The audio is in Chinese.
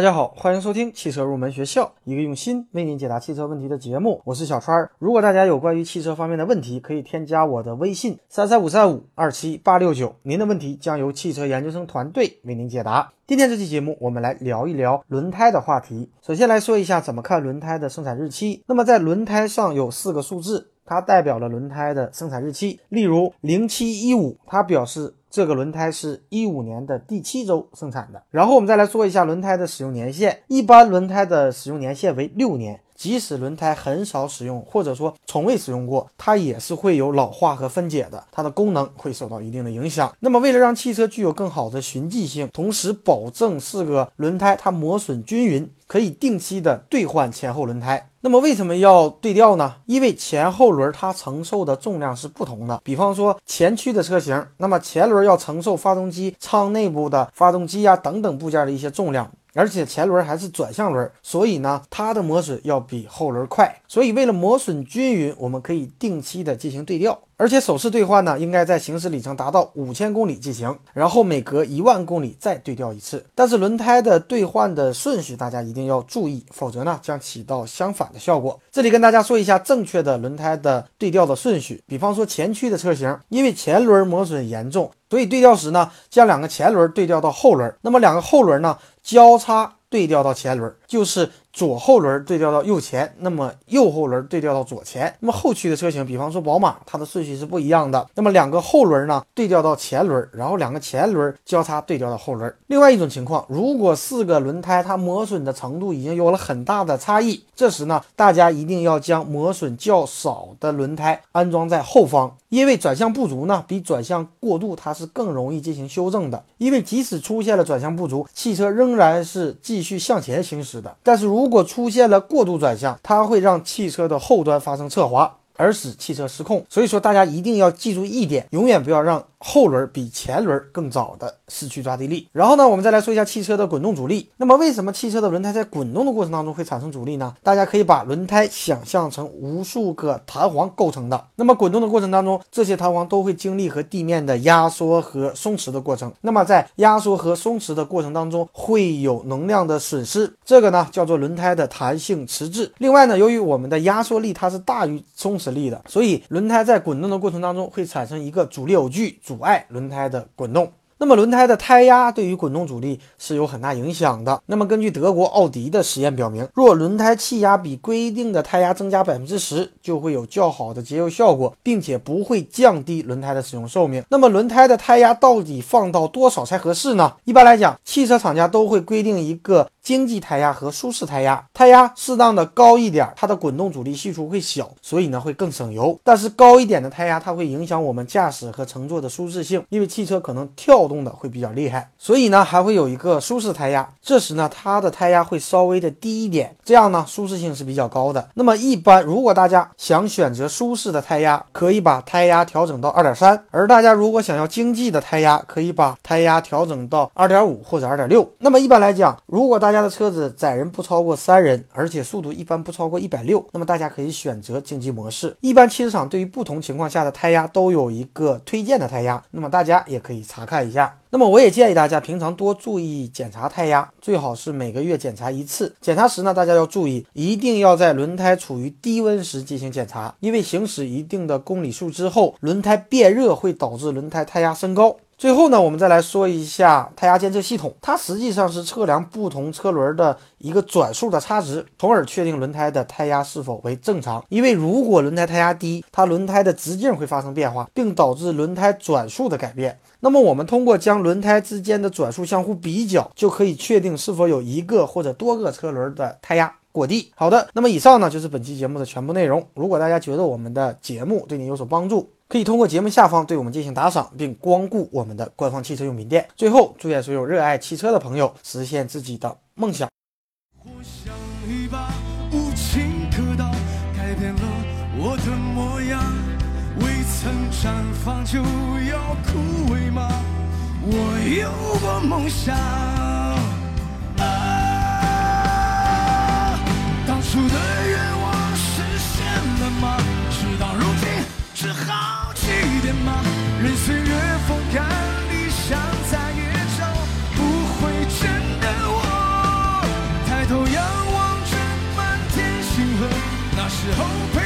大家好，欢迎收听汽车入门学校，一个用心为您解答汽车问题的节目。我是小川。如果大家有关于汽车方面的问题，可以添加我的微信三三五三五二七八六九，您的问题将由汽车研究生团队为您解答。今天这期节目，我们来聊一聊轮胎的话题。首先来说一下怎么看轮胎的生产日期。那么在轮胎上有四个数字，它代表了轮胎的生产日期。例如零七一五，它表示。这个轮胎是一五年的第七周生产的，然后我们再来说一下轮胎的使用年限。一般轮胎的使用年限为六年，即使轮胎很少使用，或者说从未使用过，它也是会有老化和分解的，它的功能会受到一定的影响。那么为了让汽车具有更好的循迹性，同时保证四个轮胎它磨损均匀，可以定期的兑换前后轮胎。那么为什么要对调呢？因为前后轮它承受的重量是不同的。比方说前驱的车型，那么前轮要承受发动机舱内部的发动机呀等等部件的一些重量。而且前轮还是转向轮，所以呢，它的磨损要比后轮快。所以为了磨损均匀，我们可以定期的进行对调。而且首次兑换呢，应该在行驶里程达到五千公里进行，然后每隔一万公里再对调一次。但是轮胎的兑换的顺序大家一定要注意，否则呢将起到相反的效果。这里跟大家说一下正确的轮胎的对调的顺序。比方说前驱的车型，因为前轮磨损严重，所以对调时呢，将两个前轮对调到后轮，那么两个后轮呢交叉对调到前轮，就是。左后轮对调到右前，那么右后轮对调到左前。那么后驱的车型，比方说宝马，它的顺序是不一样的。那么两个后轮呢对调到前轮，然后两个前轮交叉对调到后轮。另外一种情况，如果四个轮胎它磨损的程度已经有了很大的差异，这时呢，大家一定要将磨损较少的轮胎安装在后方，因为转向不足呢，比转向过度它是更容易进行修正的。因为即使出现了转向不足，汽车仍然是继续向前行驶的。但是如如果出现了过度转向，它会让汽车的后端发生侧滑。而使汽车失控，所以说大家一定要记住一点，永远不要让后轮比前轮更早的失去抓地力。然后呢，我们再来说一下汽车的滚动阻力。那么为什么汽车的轮胎在滚动的过程当中会产生阻力呢？大家可以把轮胎想象成无数个弹簧构成的。那么滚动的过程当中，这些弹簧都会经历和地面的压缩和松弛的过程。那么在压缩和松弛的过程当中，会有能量的损失，这个呢叫做轮胎的弹性迟滞。另外呢，由于我们的压缩力它是大于松弛。力的，所以轮胎在滚动的过程当中会产生一个阻力偶矩，阻碍轮胎的滚动。那么轮胎的胎压对于滚动阻力是有很大影响的。那么根据德国奥迪的实验表明，若轮胎气压比规定的胎压增加百分之十，就会有较好的节油效果，并且不会降低轮胎的使用寿命。那么轮胎的胎压到底放到多少才合适呢？一般来讲，汽车厂家都会规定一个。经济胎压和舒适胎压，胎压适当的高一点，它的滚动阻力系数会小，所以呢会更省油。但是高一点的胎压，它会影响我们驾驶和乘坐的舒适性，因为汽车可能跳动的会比较厉害，所以呢还会有一个舒适胎压。这时呢它的胎压会稍微的低一点，这样呢舒适性是比较高的。那么一般如果大家想选择舒适的胎压，可以把胎压调整到二点三，而大家如果想要经济的胎压，可以把胎压调整到二点五或者二点六。那么一般来讲，如果大大家的车子载人不超过三人，而且速度一般不超过一百六，那么大家可以选择经济模式。一般汽车厂对于不同情况下的胎压都有一个推荐的胎压，那么大家也可以查看一下。那么我也建议大家平常多注意检查胎压，最好是每个月检查一次。检查时呢，大家要注意，一定要在轮胎处于低温时进行检查，因为行驶一定的公里数之后，轮胎变热会导致轮胎胎压升高。最后呢，我们再来说一下胎压监测系统，它实际上是测量不同车轮的一个转速的差值，从而确定轮胎的胎压是否为正常。因为如果轮胎胎压低，它轮胎的直径会发生变化，并导致轮胎转速的改变。那么我们通过将轮胎之间的转速相互比较，就可以确定是否有一个或者多个车轮的胎压过低。好的，那么以上呢就是本期节目的全部内容。如果大家觉得我们的节目对你有所帮助，可以通过节目下方对我们进行打赏，并光顾我们的官方汽车用品店。最后，祝愿所有热爱汽车的朋友实现自己的梦想。我像一把无情刻刀，改变了我的模样。未曾绽放就要枯萎吗？我有过梦想。只好去点吗？任岁月风干，理想再也找不回真的我。抬头仰望着满天星河，那时候。